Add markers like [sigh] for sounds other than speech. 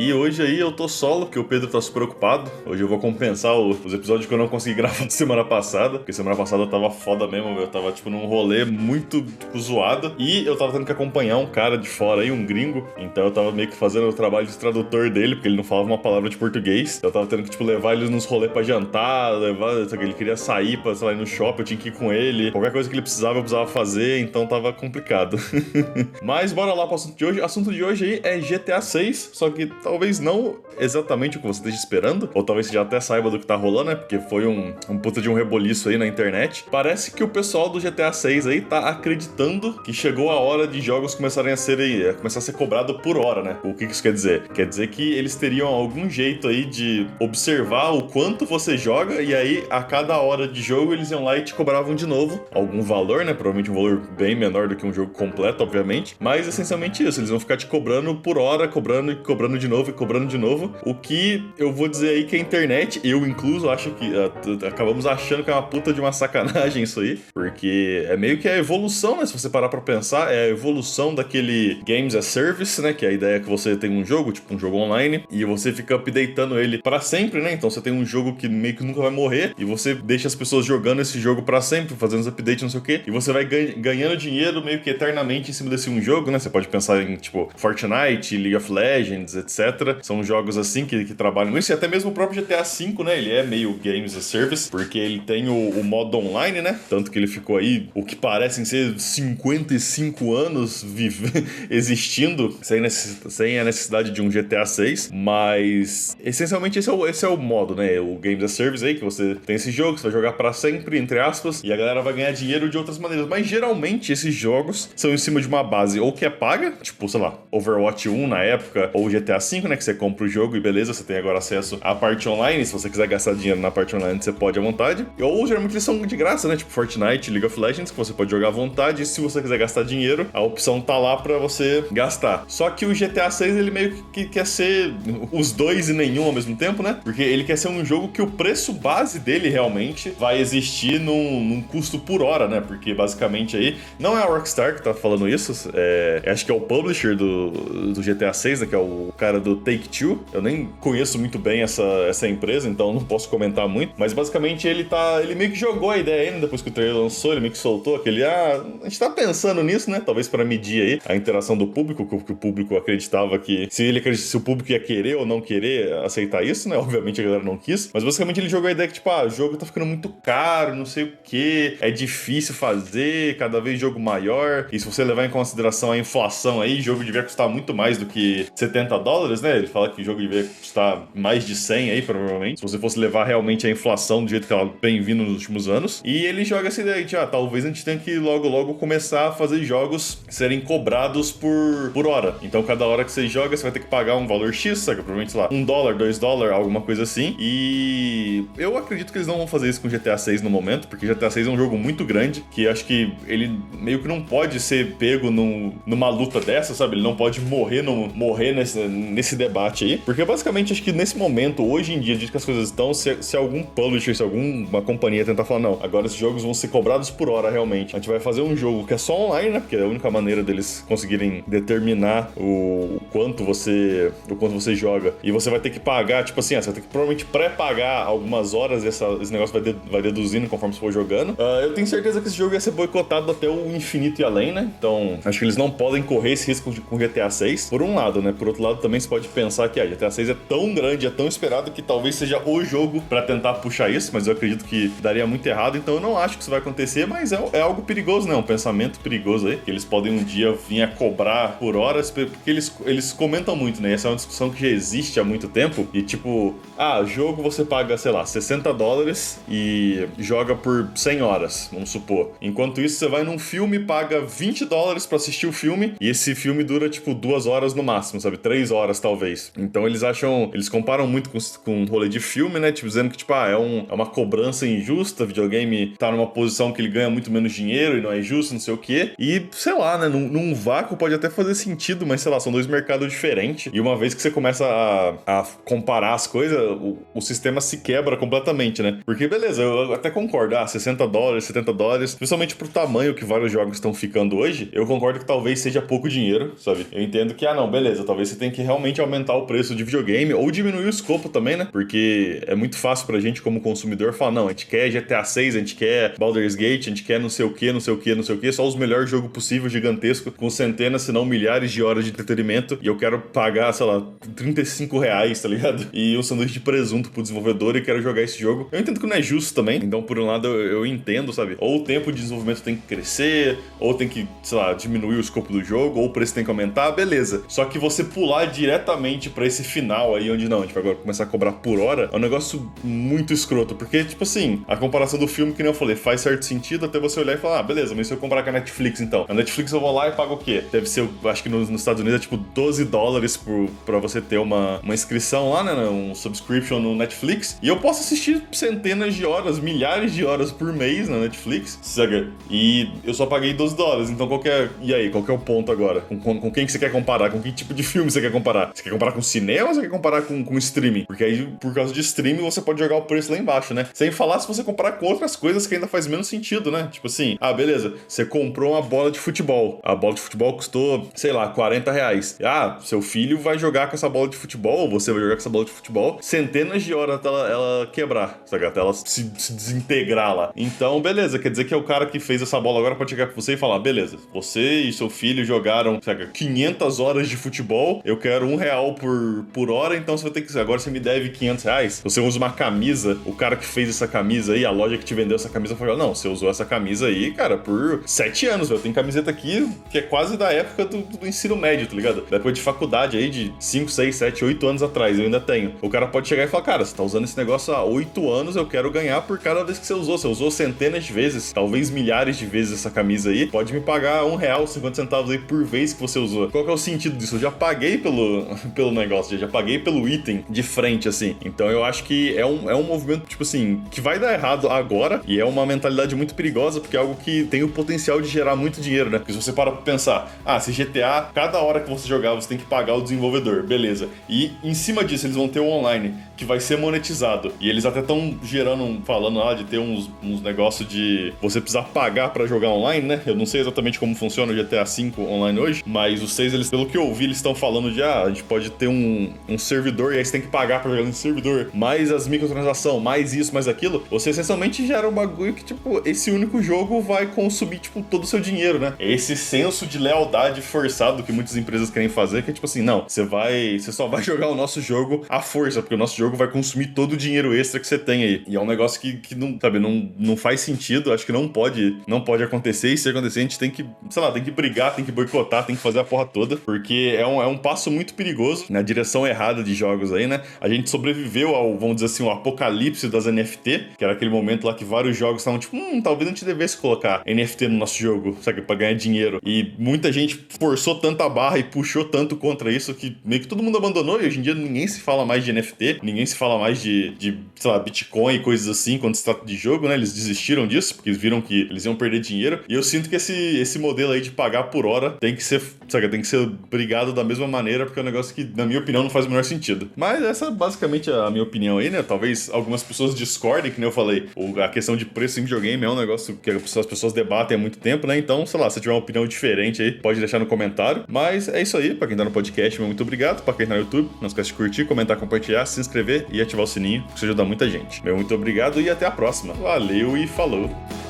E hoje aí eu tô solo, porque o Pedro tá super ocupado. Hoje eu vou compensar os episódios que eu não consegui [laughs] gravar de semana passada, porque semana passada eu tava foda mesmo, eu tava tipo num rolê muito tipo, zoado. E eu tava tendo que acompanhar um cara de fora aí, um gringo. Então eu tava meio que fazendo o trabalho de tradutor dele, porque ele não falava uma palavra de português. Eu tava tendo que, tipo, levar ele nos rolês pra jantar, levar. Ele queria sair pra, sei lá, ir no shopping, eu tinha que ir com ele. Qualquer coisa que ele precisava, eu precisava fazer, então tava complicado. [laughs] Mas bora lá pro assunto de hoje. O assunto de hoje aí é GTA 6, só que talvez não exatamente o que você esteja esperando, ou talvez você já até saiba do que tá rolando, né? Porque foi um, um puta de um reboliço aí na internet. Parece que o pessoal do GTA 6 aí tá acreditando que chegou a hora de jogos começarem a ser a começar a ser cobrado por hora, né? O que isso quer dizer? Quer dizer que eles teriam algum jeito aí de observar o quanto você joga e aí a cada hora de jogo eles iam lá e te cobravam de novo algum valor, né? Provavelmente um valor bem menor do que um jogo completo, obviamente, mas essencialmente isso, eles vão ficar te cobrando por hora, cobrando e cobrando de novo e cobrando de novo. O que eu vou dizer aí que a internet, eu incluso, acho que uh, acabamos achando que é uma puta de uma sacanagem isso aí, porque é meio que a evolução, né? Se você parar pra pensar, é a evolução daquele Games as Service, né? Que é a ideia que você tem um jogo, tipo um jogo online, e você fica updatando ele para sempre, né? Então você tem um jogo que meio que nunca vai morrer, e você deixa as pessoas jogando esse jogo para sempre, fazendo os updates, não sei o quê, e você vai ganhando dinheiro meio que eternamente em cima desse um jogo, né? Você pode pensar em, tipo, Fortnite, League of Legends, etc. São jogos assim que, que trabalham isso, e até mesmo o próprio GTA V, né? Ele é meio Games as Service, porque ele tem o, o modo online, né? Tanto que ele ficou aí, o que parecem ser 55 anos vive, [laughs] existindo, sem, sem a necessidade de um GTA 6, mas essencialmente esse é, o, esse é o modo, né? O Games as Service aí, que você tem esse jogo, você vai jogar para sempre, entre aspas, e a galera vai ganhar dinheiro de outras maneiras. Mas geralmente esses jogos são em cima de uma base ou que é paga, tipo, sei lá, Overwatch 1 na época, ou GTA V, né? Que você compra o jogo e beleza, você tem agora acesso à parte online. Se você quiser gastar dinheiro na parte online, você pode à vontade. Ou geralmente eles são de graça, né? Tipo Fortnite, League of Legends, que você pode jogar à vontade. E se você quiser gastar dinheiro, a opção tá lá para você gastar. Só que o GTA 6 ele meio que quer ser os dois e nenhum ao mesmo tempo, né? Porque ele quer ser um jogo que o preço base dele realmente vai existir num, num custo por hora, né? Porque basicamente aí não é a Rockstar que tá falando isso, é, acho que é o publisher do, do GTA 6, né? Que é o cara do Take Two. Eu nem conheço muito bem essa, essa empresa, então não posso comentar muito. Mas basicamente ele tá. Ele meio que jogou a ideia ainda depois que o trailer lançou, ele meio que soltou aquele. Ah, a gente tá pensando nisso, né? Talvez para medir aí a interação do público, que o público acreditava que. Se ele se o público ia querer ou não querer aceitar isso, né? [laughs] Obviamente a galera não quis. Mas basicamente ele jogou a ideia que, tipo, ah, o jogo tá ficando muito caro, não sei o que, é difícil fazer, cada vez jogo maior. E se você levar em consideração a inflação aí, jogo devia custar muito mais do que 70 dólares, né? Ele fala que o jogo devia custar mais de 100 aí, provavelmente. Se você fosse levar realmente a inflação do jeito que ela vem vindo nos últimos anos. E ele joga essa ideia de, ah, talvez a gente tenha que logo, logo começar a fazer jogos serem cobrados por, por hora. Então, cada hora que você joga, você vai ter que pagar um valor X, sabe? Provavelmente, sei lá, um dólar, dois dólares, alguma coisa assim. E eu acredito que eles não vão fazer isso com GTA 6 no momento, porque GTA 6 é um jogo muito grande, que acho que ele meio que não pode ser pego num, numa luta dessa, sabe? Ele não pode morrer, no, morrer nesse, nesse debate aí. Porque basicamente acho que nesse momento, hoje em dia, de que as coisas estão, se, se algum publisher, se alguma companhia tentar falar, não, agora esses jogos vão ser cobrados por hora realmente. A gente vai fazer um jogo que é só online, né? Porque é a única maneira deles conseguirem determinar o, o quanto você. o quanto você joga. E você vai ter que pagar, tipo assim, ah, você vai ter que provavelmente pré-pagar algumas horas essa, esse negócio vai, de, vai deduzindo conforme você for jogando. Uh, eu tenho certeza que esse jogo ia ser boicotado até o infinito e além, né? Então, acho que eles não podem correr esse risco com GTA 6. Por um lado, né? Por outro lado, também você pode pensar que a ah, GTA 6 é tão grande, é tão esperado que talvez seja o jogo para tentar puxar isso, mas eu acredito que daria muito errado, então eu não acho que isso vai acontecer, mas é, é algo perigoso, né? Um pensamento perigoso aí, que eles podem um dia vir a cobrar por horas, porque eles, eles comentam muito, né? Essa é uma discussão que já existe há muito tempo, e tipo, ah, jogo você paga, sei lá, 60 dólares e joga por 100 horas, vamos supor. Enquanto isso, você vai num filme, paga 20 dólares para assistir o filme, e esse filme dura, tipo, duas horas no máximo, sabe? Três horas talvez. Então eles acham. Eles comparam muito com, com um rolê de filme, né? Tipo, dizendo que, tipo, ah, é, um, é uma cobrança injusta, videogame tá numa posição que ele ganha muito menos dinheiro e não é justo, não sei o quê. E, sei lá, né? Num, num vácuo pode até fazer sentido, mas sei lá, são dois mercados diferentes. E uma vez que você começa a, a comparar as coisas, o, o sistema se quebra completamente, né? Porque, beleza, eu até concordo, ah, 60 dólares, 70 dólares, principalmente pro tamanho que vários jogos estão ficando hoje, eu concordo que talvez seja pouco dinheiro, sabe? Eu entendo que, ah, não, beleza, talvez você tenha que realmente aumentar o preço de videogame ou diminuir o escopo também, né? Porque é muito fácil pra gente, como consumidor, falar, não, a gente quer GTA 6, a gente quer Baldur's Gate, a gente quer não sei o que, não sei o que, não sei o que, só os melhores jogos possíveis, gigantesco, com centenas, se não milhares de horas de entretenimento, e eu quero pagar, sei lá, 35 reais, tá ligado? E um sanduíche de presunto pro desenvolvedor e quero jogar esse jogo. Eu entendo que não é justo também, então por um lado eu, eu entendo, sabe? Ou o tempo de desenvolvimento tem que crescer, ou tem que, sei lá, diminuir o escopo do jogo, ou o preço tem que aumentar, beleza. Só que você pular diretamente para esse final aí, onde não, a gente vai agora começar a cobrar por hora, é um negócio muito escroto, porque, tipo assim, a comparação do filme, que nem eu falei, faz certo sentido até você olhar e falar, ah, beleza, mas se eu comprar com a Netflix então? A Netflix eu vou lá e pago o quê? Deve ser, acho que nos, nos Estados Unidos é tipo 12 dólares por, pra você ter uma, uma inscrição lá, né? Um subscription no Netflix. E eu posso assistir centenas de horas, milhares de horas por mês na Netflix, sabe? E eu só paguei 12 dólares, então qual é. E aí, qual é o ponto agora? Com, com, com, quem que você quer comparar? Com que tipo de filme você quer comparar? Você quer comparar com cinema ou você quer comparar com, com streaming? Porque aí, por causa de streaming, você pode jogar o preço lá embaixo, né? Sem falar se você comparar com outras coisas que ainda faz menos sentido, né? Tipo assim, ah, beleza, você comprou uma bola de futebol. A bola de futebol custou, sei lá, 40 reais. Ah, seu filho vai jogar com essa bola de futebol, ou você vai jogar com essa bola de futebol, centenas de horas até ela, ela quebrar, sabe? Até ela se, se, desintegrar lá. Então, beleza, quer dizer que é o cara que fez essa bola agora pode chegar com você e falar: beleza, você e seu filho jogaram, sabe, 500 horas de futebol, eu quero um real por, por hora, então você vai ter que. Agora você me deve 500 reais. Você usa uma camisa, o cara que fez essa camisa aí, a loja que te vendeu essa camisa, falou: não, você usou essa camisa aí, cara, por 7 anos, eu tenho camiseta aqui que é quase da época do, do ensino médio, tá ligado? Época de faculdade aí, de 5, 6, 7, 8 anos atrás, eu ainda tenho. O cara pode chegar e falar: cara, você tá usando esse negócio há 8 anos, eu quero ganhar por cada vez que você usou. Você usou centenas de vezes, talvez milhares de vezes essa camisa aí, pode me pagar um real, 50 centavos aí por vez que você usou. Qual que é o sentido disso? Eu já paguei pelo, [laughs] pelo negócio, já paguei pelo item de frente, assim. Então eu acho que é um, é um movimento, tipo assim, que vai dar errado agora e é uma mentalidade muito perigosa, porque é algo que tem o potencial de gerar muito dinheiro, né? Porque se você para pra pensar, ah, se GTA, cada hora que você jogar, você tem que pagar o desenvolvedor, beleza. E em cima disso, eles vão ter o online, que vai ser monetizado. E eles até estão gerando, falando lá de ter uns, uns negócios de você precisar pagar para jogar online, né? Eu não sei exatamente como funciona o GTA V online hoje, mas os seis, eles, pelo que eu ouvi, eles estão falando de, ah, a gente pode ter um, um servidor e aí você tem que pagar pra jogar nesse servidor, mais as microtransações, mais isso, mais aquilo. Você essencialmente gera um bagulho que, tipo, esse único jogo vai consumir, tipo, todo o seu dinheiro, né? Esse senso de lealdade forçado que muitas empresas querem fazer, que é tipo assim, não, você vai. Você só vai [laughs] jogar o nosso jogo à força, porque o nosso jogo vai consumir todo o dinheiro extra que você tem aí. E é um negócio que, que não, sabe, não, não faz sentido, acho que não pode, não pode acontecer, e se acontecer, a gente tem que, sei lá, tem que brigar, tem que boicotar, tem que fazer a porra toda, porque é um, é um passo muito perigoso na direção errada de jogos aí, né? A gente sobreviveu ao, vamos dizer assim, o apocalipse das NFT, que era aquele momento lá que vários jogos estavam tipo, hum, talvez a gente devesse colocar NFT no nosso jogo, sabe, pra ganhar dinheiro. E muita gente forçou tanta barra e puxou tanto contra isso que meio que todo mundo abandonou e hoje em dia ninguém se fala mais de NFT, ninguém se fala mais de, de sei lá, Bitcoin e coisas assim quando se trata de jogo, né? Eles desistiram disso porque eles viram que eles iam perder dinheiro. E eu sinto que esse, esse modelo aí de pagar por hora tem que ser, sabe, tem que ser brigado da mesma maneira porque é um negócio que, na minha opinião, não faz o menor sentido. Mas essa é basicamente a minha opinião aí, né? Talvez algumas pessoas discordem, que nem eu falei. A questão de preço em videogame é um negócio que as pessoas debatem há muito tempo, né? Então, sei lá, se tiver uma opinião diferente aí, pode deixar no comentário. Mas é isso aí, pra quem tá no podcast, muito obrigado. Pra quem tá no YouTube, não esquece de curtir, comentar, compartilhar, se inscrever e ativar o sininho, que isso ajuda muita gente. Meu muito obrigado e até a próxima. Valeu e falou!